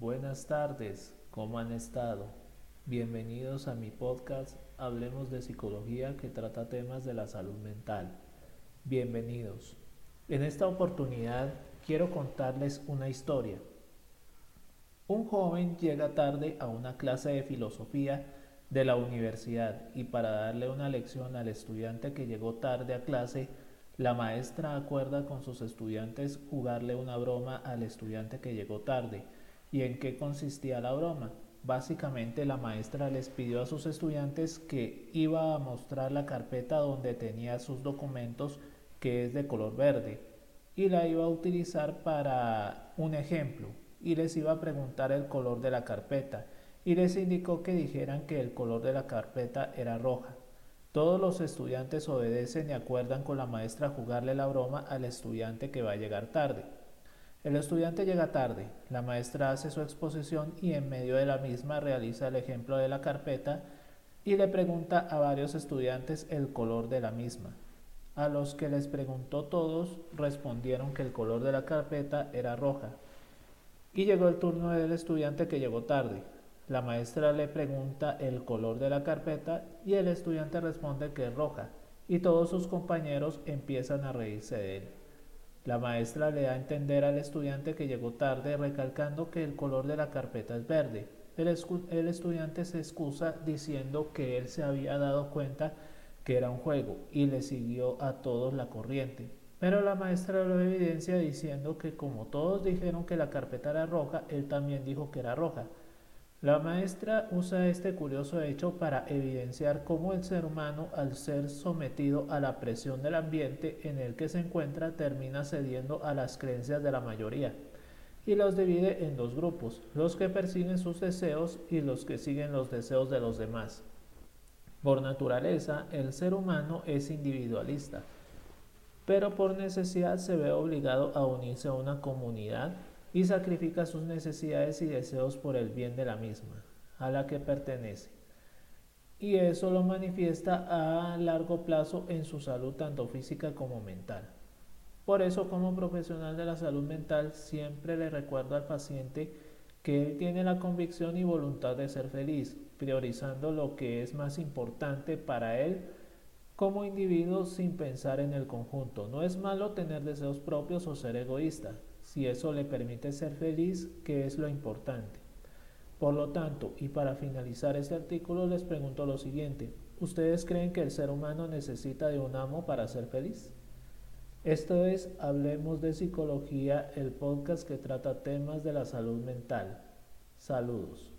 Buenas tardes, ¿cómo han estado? Bienvenidos a mi podcast Hablemos de Psicología que trata temas de la salud mental. Bienvenidos. En esta oportunidad quiero contarles una historia. Un joven llega tarde a una clase de filosofía de la universidad y para darle una lección al estudiante que llegó tarde a clase, la maestra acuerda con sus estudiantes jugarle una broma al estudiante que llegó tarde ¿Y en qué consistía la broma? Básicamente la maestra les pidió a sus estudiantes que iba a mostrar la carpeta donde tenía sus documentos que es de color verde y la iba a utilizar para un ejemplo y les iba a preguntar el color de la carpeta y les indicó que dijeran que el color de la carpeta era roja. Todos los estudiantes obedecen y acuerdan con la maestra jugarle la broma al estudiante que va a llegar tarde. El estudiante llega tarde, la maestra hace su exposición y en medio de la misma realiza el ejemplo de la carpeta y le pregunta a varios estudiantes el color de la misma. A los que les preguntó todos respondieron que el color de la carpeta era roja. Y llegó el turno del estudiante que llegó tarde. La maestra le pregunta el color de la carpeta y el estudiante responde que es roja y todos sus compañeros empiezan a reírse de él. La maestra le da a entender al estudiante que llegó tarde recalcando que el color de la carpeta es verde. El, estudiante se excusa diciendo que él se había dado cuenta que era un juego y le siguió a todos la corriente. Pero la maestra lo evidencia diciendo que como todos dijeron que la carpeta era roja, él también dijo que era roja. La maestra usa este curioso hecho para evidenciar cómo el ser humano, al ser sometido a la presión del ambiente en el que se encuentra, termina cediendo a las creencias de la mayoría y los divide en dos grupos, los que persiguen sus deseos y los que siguen los deseos de los demás. Por naturaleza, el ser humano es individualista, pero por necesidad se ve obligado a unirse a una comunidad y sacrifica sus necesidades y deseos por el bien de la misma, a la que pertenece. Y eso lo manifiesta a largo plazo en su salud tanto física como mental. Por eso como profesional de la salud mental siempre le recuerdo al paciente que él tiene la convicción y voluntad de ser feliz, priorizando lo que es más importante para él como individuo sin pensar en el conjunto. No es malo tener deseos propios o ser egoísta, si eso le permite ser feliz, que es lo importante. Por lo tanto, y para finalizar este artículo les pregunto lo siguiente, ¿ustedes creen que el ser humano necesita de un amo para ser feliz? Esto es Hablemos de Psicología, el podcast que trata temas de la salud mental. Saludos.